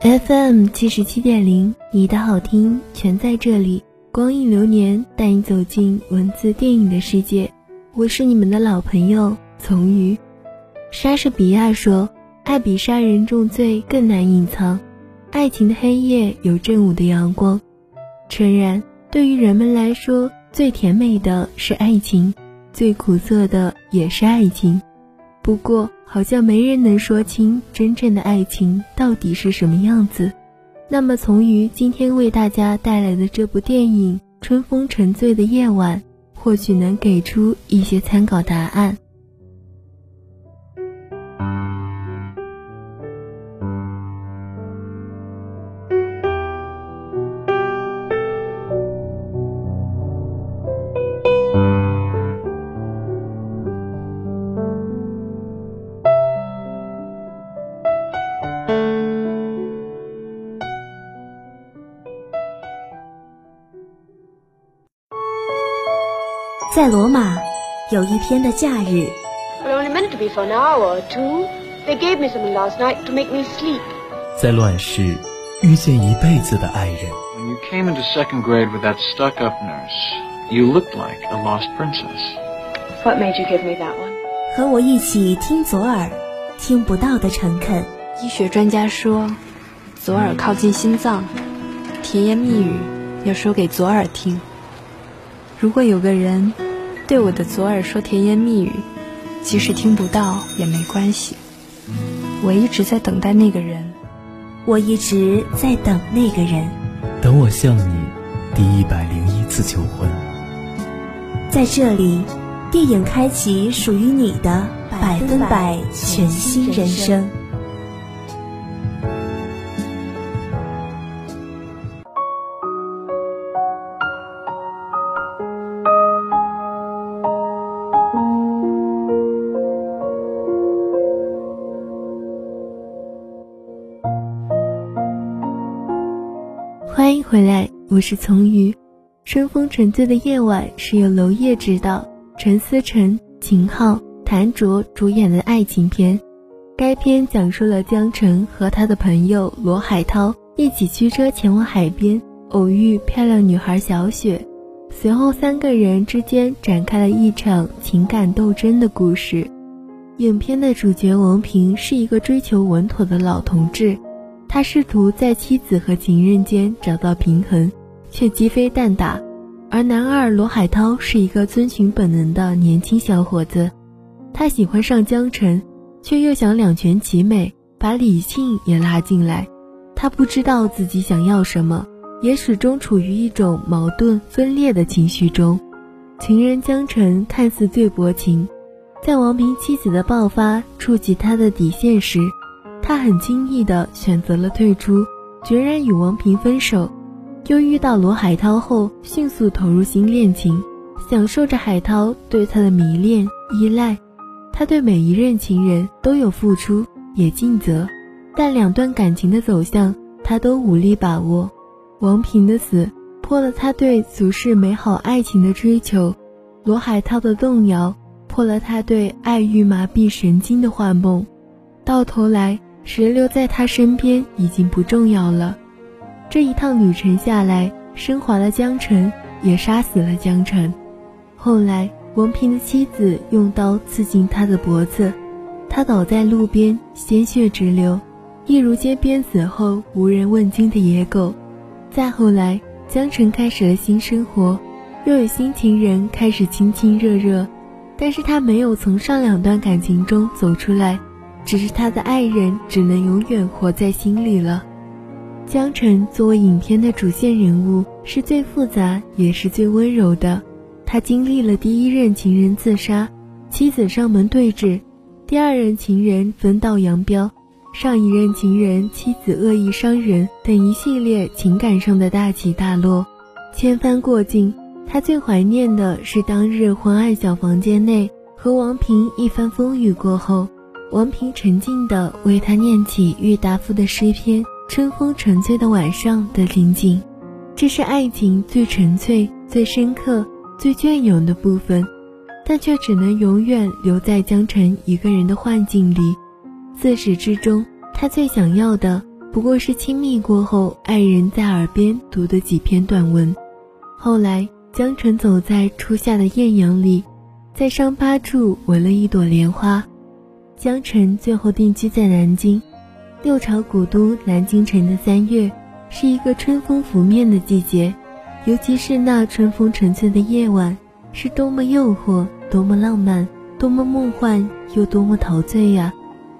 FM 七十七点零，你的好听全在这里。光影流年带你走进文字电影的世界。我是你们的老朋友从鱼。莎士比亚说：“爱比杀人重罪更难隐藏。”爱情的黑夜有正午的阳光。诚然，对于人们来说，最甜美的是爱情，最苦涩的也是爱情。不过，好像没人能说清真正的爱情到底是什么样子。那么，从于今天为大家带来的这部电影《春风沉醉的夜晚》，或许能给出一些参考答案。在罗马，有一天的假日。在乱世，遇见一辈子的爱人。When you came into second grade with that stuck-up nurse, you looked like a lost princess. What made you give me that one? 和我一起听左耳，听不到的诚恳。医学专家说，左耳靠近心脏，甜言蜜语要说给左耳听。如果有个人对我的左耳说甜言蜜语，即使听不到也没关系。我一直在等待那个人，我一直在等那个人，等我向你第一百零一次求婚。在这里，电影开启属于你的百分百全新人生。我是从鱼。春风沉醉的夜晚是由娄烨执导，陈思诚、秦昊、谭卓主演的爱情片。该片讲述了江澄和他的朋友罗海涛一起驱车前往海边，偶遇漂亮女孩小雪，随后三个人之间展开了一场情感斗争的故事。影片的主角王平是一个追求稳妥的老同志。他试图在妻子和情人间找到平衡，却鸡飞蛋打。而男二罗海涛是一个遵循本能的年轻小伙子，他喜欢上江澄，却又想两全其美，把理性也拉进来。他不知道自己想要什么，也始终处于一种矛盾分裂的情绪中。情人江澄看似最薄情，在王平妻子的爆发触及他的底线时。他很轻易地选择了退出，决然与王平分手。又遇到罗海涛后，迅速投入新恋情，享受着海涛对他的迷恋依赖。他对每一任情人都有付出，也尽责，但两段感情的走向，他都无力把握。王平的死破了他对俗世美好爱情的追求，罗海涛的动摇破了他对爱欲麻痹神经的幻梦。到头来，谁留在他身边已经不重要了。这一趟旅程下来，升华了江辰，也杀死了江辰。后来，王平的妻子用刀刺进他的脖子，他倒在路边，鲜血直流，一如街边死后无人问津的野狗。再后来，江辰开始了新生活，又有新情人开始亲亲热热，但是他没有从上两段感情中走出来，只是他的爱人只能永远活在心里了。江辰作为影片的主线人物，是最复杂也是最温柔的。他经历了第一任情人自杀、妻子上门对峙、第二任情人分道扬镳、上一任情人妻子恶意伤人等一系列情感上的大起大落，千帆过尽。他最怀念的是当日昏暗小房间内和王平一番风雨过后，王平沉静地为他念起郁达夫的诗篇《春风沉醉的晚上》的情景。这是爱情最纯粹、最深刻。最隽永的部分，但却只能永远留在江辰一个人的幻境里。自始至终，他最想要的不过是亲密过后，爱人在耳边读的几篇短文。后来，江辰走在初夏的艳阳里，在伤疤处纹了一朵莲花。江辰最后定居在南京，六朝古都南京城的三月，是一个春风拂面的季节。尤其是那春风沉醉的夜晚，是多么诱惑，多么浪漫，多么梦幻，又多么陶醉呀！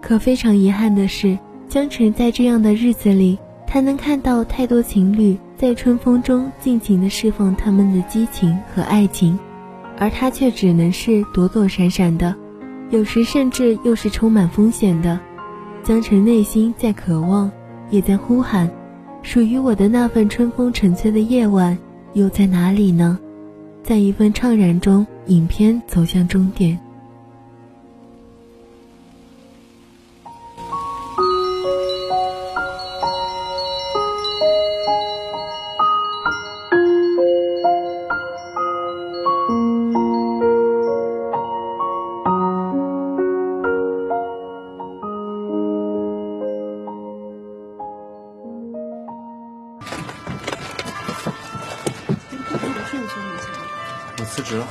可非常遗憾的是，江辰在这样的日子里，他能看到太多情侣在春风中尽情地释放他们的激情和爱情，而他却只能是躲躲闪闪的，有时甚至又是充满风险的。江辰内心在渴望，也在呼喊，属于我的那份春风沉醉的夜晚。又在哪里呢？在一份怅然中，影片走向终点。我辞职了。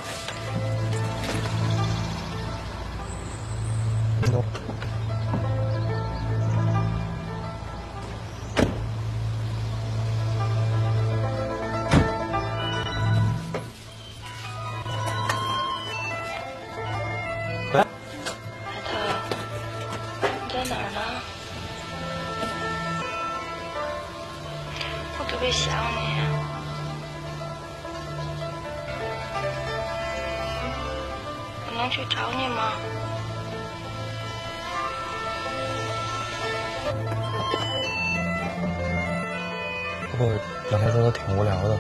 不过两天说的挺无聊的，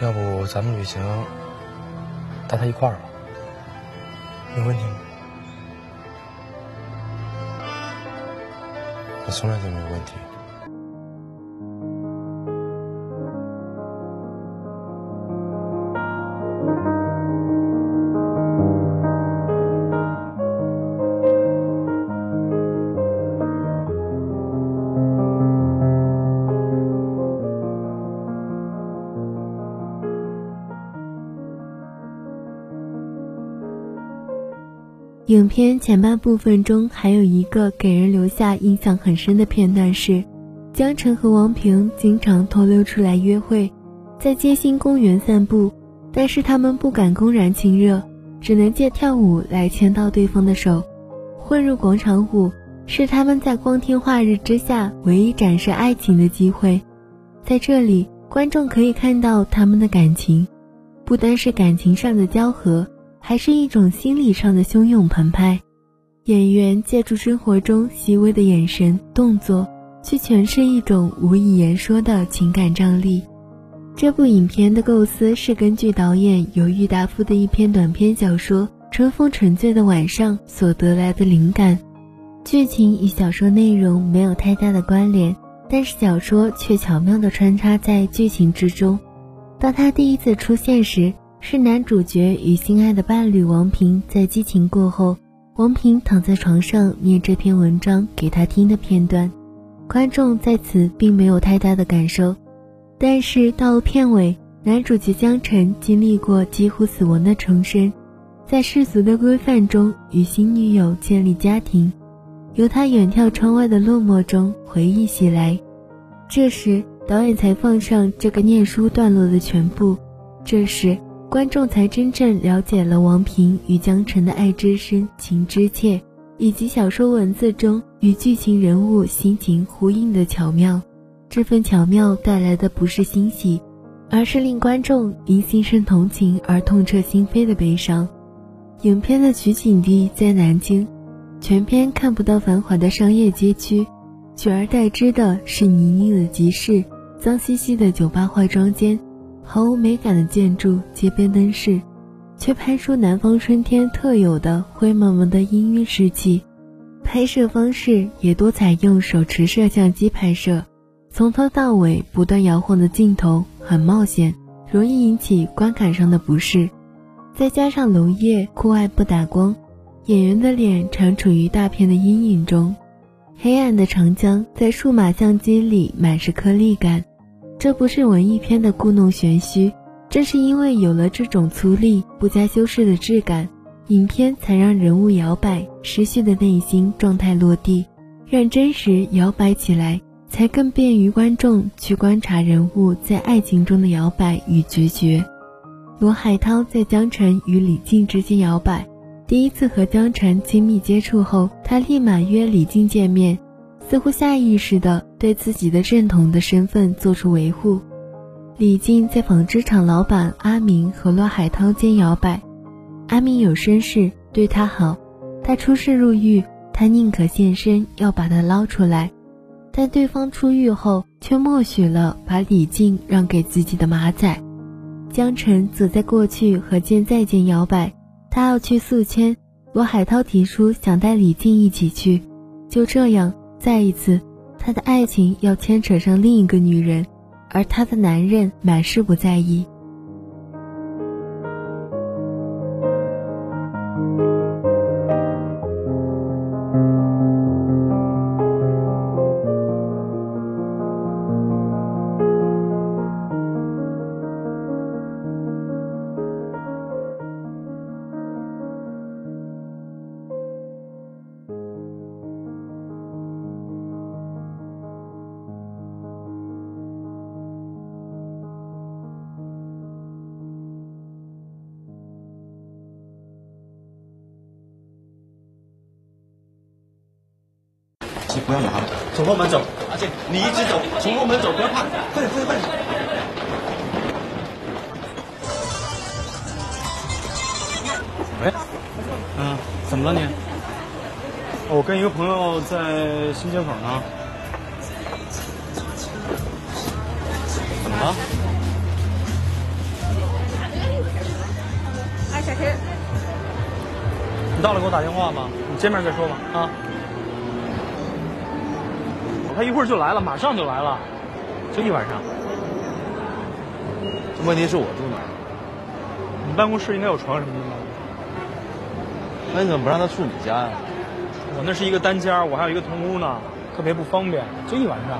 要不咱们旅行带他一块儿吧？有问题吗？我从来就没有问题。影片前半部分中还有一个给人留下印象很深的片段是，江澄和王平经常偷溜出来约会，在街心公园散步，但是他们不敢公然亲热，只能借跳舞来牵到对方的手。混入广场舞是他们在光天化日之下唯一展示爱情的机会，在这里观众可以看到他们的感情，不单是感情上的交合。还是一种心理上的汹涌澎湃。演员借助生活中细微的眼神、动作，去诠释一种无以言说的情感张力。这部影片的构思是根据导演由郁达夫的一篇短篇小说《春风沉醉的晚上》所得来的灵感。剧情与小说内容没有太大的关联，但是小说却巧妙地穿插在剧情之中。当他第一次出现时。是男主角与心爱的伴侣王平在激情过后，王平躺在床上念这篇文章给他听的片段，观众在此并没有太大的感受。但是到了片尾，男主角江辰经历过几乎死亡的重生，在世俗的规范中与新女友建立家庭，由他远眺窗外的落寞中回忆起来。这时导演才放上这个念书段落的全部，这时。观众才真正了解了王平与江辰的爱之深、情之切，以及小说文字中与剧情人物心情呼应的巧妙。这份巧妙带来的不是欣喜，而是令观众因心生同情而痛彻心扉的悲伤。影片的取景地在南京，全片看不到繁华的商业街区，取而代之的是泥泞的集市、脏兮兮的酒吧、化妆间。毫无美感的建筑、街边灯饰，却拍出南方春天特有的灰蒙蒙的氤氲湿气。拍摄方式也多采用手持摄像机拍摄，从头到尾不断摇晃的镜头很冒险，容易引起观感上的不适。再加上娄烨酷爱不打光，演员的脸常处于大片的阴影中，黑暗的长江在数码相机里满是颗粒感。这不是文艺片的故弄玄虚，正是因为有了这种粗粝、不加修饰的质感，影片才让人物摇摆、失序的内心状态落地，让真实摇摆起来，才更便于观众去观察人物在爱情中的摇摆与决绝。罗海涛在江辰与李静之间摇摆，第一次和江辰亲密接触后，他立马约李静见面。似乎下意识地对自己的认同的身份做出维护。李静在纺织厂老板阿明和罗海涛间摇摆，阿明有身世，对他好，他出事入狱，他宁可献身要把他捞出来，但对方出狱后却默许了把李静让给自己的马仔。江辰则在过去和现在间摇摆，他要去宿迁，罗海涛提出想带李静一起去，就这样。再一次，他的爱情要牵扯上另一个女人，而他的男人满是不在意。不要拿了，从后门走。阿健，你一直走，从后门走，不要怕，快点，快点，快点。喂，嗯，怎么了你？我跟一个朋友在新街口呢。怎么了？哎，小天，你到了给我打电话吧？你见面再说吧，啊。他一会儿就来了，马上就来了，就一晚上。这问题是我住哪？你办公室应该有床什么的吧？那你怎么不让他住你家呀？我那是一个单间，我还有一个同屋呢，特别不方便，就一晚上。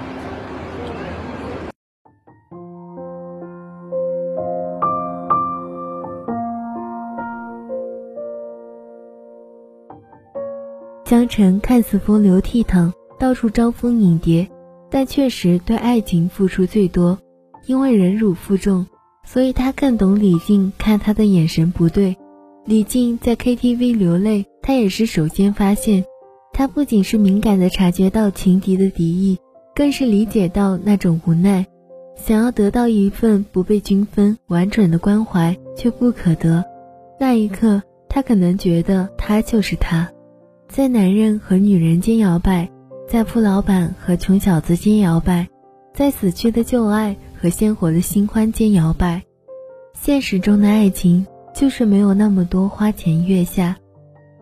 江辰看似风流倜傥。到处招蜂引蝶，但确实对爱情付出最多。因为忍辱负重，所以他更懂李静看他的眼神不对。李静在 KTV 流泪，他也是首先发现。他不仅是敏感地察觉到情敌的敌意，更是理解到那种无奈。想要得到一份不被均分、完整的关怀，却不可得。那一刻，他可能觉得他就是他，在男人和女人间摇摆。在富老板和穷小子间摇摆，在死去的旧爱和鲜活的新欢间摇摆。现实中的爱情就是没有那么多花前月下。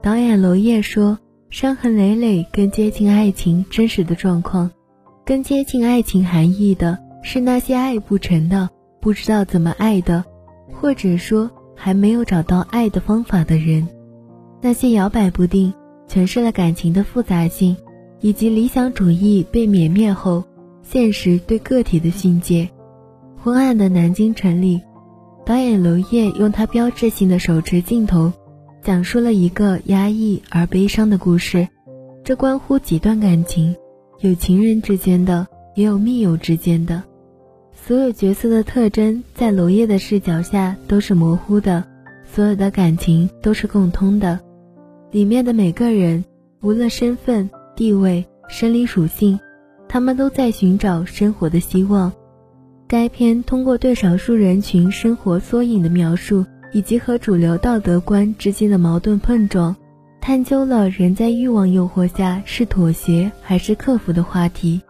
导演娄烨说：“伤痕累累更接近爱情真实的状况，更接近爱情含义的是那些爱不成的、不知道怎么爱的，或者说还没有找到爱的方法的人。那些摇摆不定、诠释了感情的复杂性，以及理想主义被泯灭后，现实对个体的训诫。昏暗的南京城里，导演娄烨用他标志性的手持镜头，讲述了一个压抑而悲伤的故事。这关乎几段感情，有情人之间的，也有密友之间的。所有角色的特征在娄烨的视角下都是模糊的，所有的感情都是共通的。里面的每个人，无论身份、地位、生理属性，他们都在寻找生活的希望。该片通过对少数人群生活缩影的描述，以及和主流道德观之间的矛盾碰撞，探究了人在欲望诱惑下是妥协还是克服的话题。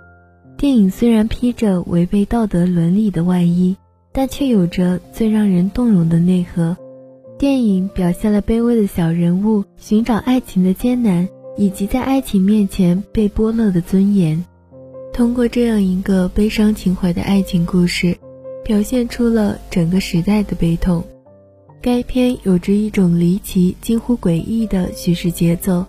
电影虽然披着违背道德伦理的外衣，但却有着最让人动容的内核。电影表现了卑微的小人物寻找爱情的艰难，以及在爱情面前被剥落的尊严。通过这样一个悲伤情怀的爱情故事，表现出了整个时代的悲痛。该片有着一种离奇、近乎诡异的叙事节奏。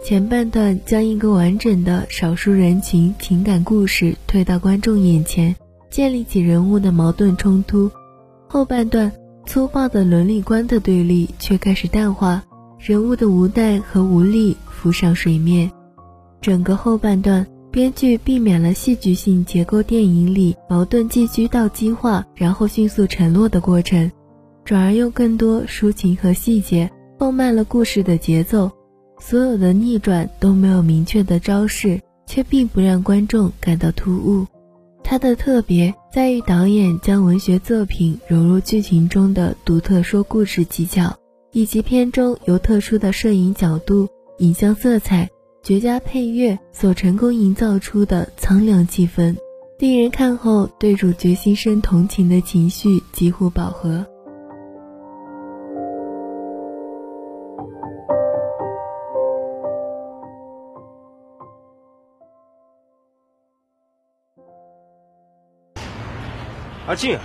前半段将一个完整的少数人群情感故事推到观众眼前，建立起人物的矛盾冲突。后半段粗暴的伦理观的对立却开始淡化，人物的无奈和无力浮上水面。整个后半段，编剧避免了戏剧性结构电影里矛盾寄居到激化，然后迅速沉落的过程，转而用更多抒情和细节放慢了故事的节奏。所有的逆转都没有明确的招式，却并不让观众感到突兀。它的特别在于导演将文学作品融入剧情中的独特说故事技巧，以及片中由特殊的摄影角度、影像色彩、绝佳配乐所成功营造出的苍凉气氛，令人看后对主角心生同情的情绪几乎饱和。阿静，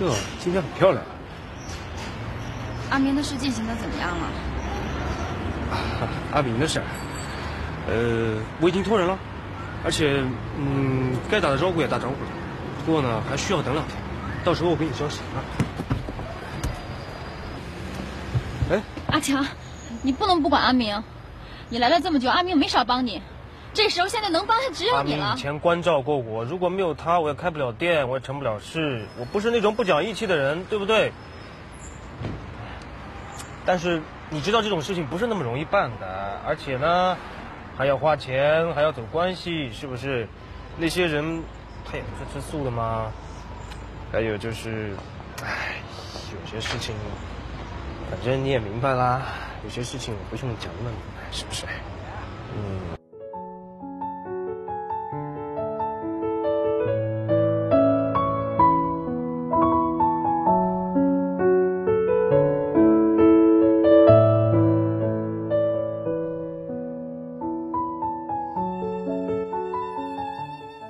哟，今天很漂亮。阿明的事进行的怎么样了？阿明的事，呃，我已经托人了，而且，嗯，该打的招呼也打招呼了。不过呢，还需要等两天，到时候我给你消息啊。哎，阿强，你不能不管阿明，你来了这么久，阿明没少帮你。这时候现在能帮的只有你了。阿明以前关照过我，如果没有他，我也开不了店，我也成不了事。我不是那种不讲义气的人，对不对？但是你知道这种事情不是那么容易办的，而且呢，还要花钱，还要走关系，是不是？那些人他也不是吃素的吗？还有就是，唉，有些事情，反正你也明白啦。有些事情我不用讲那么明白，是不是？嗯。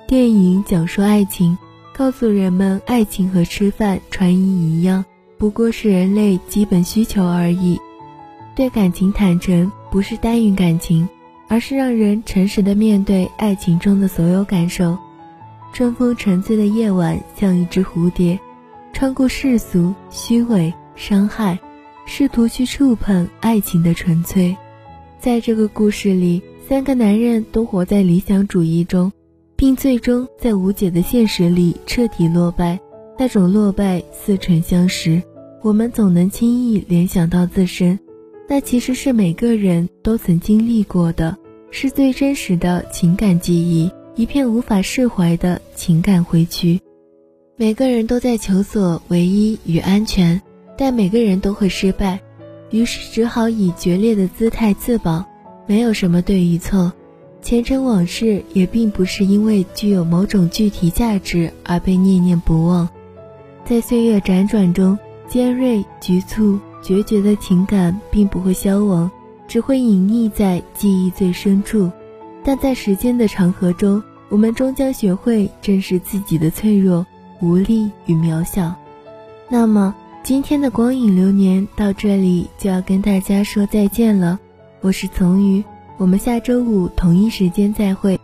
电影讲述爱情，告诉人们爱情和吃饭、穿衣一样，不过是人类基本需求而已。对感情坦诚，不是单于感情，而是让人诚实的面对爱情中的所有感受。春风沉醉的夜晚，像一只蝴蝶，穿过世俗、虚伪、伤害，试图去触碰爱情的纯粹。在这个故事里，三个男人都活在理想主义中。并最终在无解的现实里彻底落败，那种落败似曾相识。我们总能轻易联想到自身，那其实是每个人都曾经历过的，是最真实的情感记忆，一片无法释怀的情感回曲。每个人都在求索唯一与安全，但每个人都会失败，于是只好以决裂的姿态自保。没有什么对与错。前尘往事也并不是因为具有某种具体价值而被念念不忘，在岁月辗转中，尖锐、局促、决绝的情感并不会消亡，只会隐匿在记忆最深处。但在时间的长河中，我们终将学会正视自己的脆弱、无力与渺小。那么，今天的光影流年到这里就要跟大家说再见了。我是从鱼，我们下周五同一时间再会。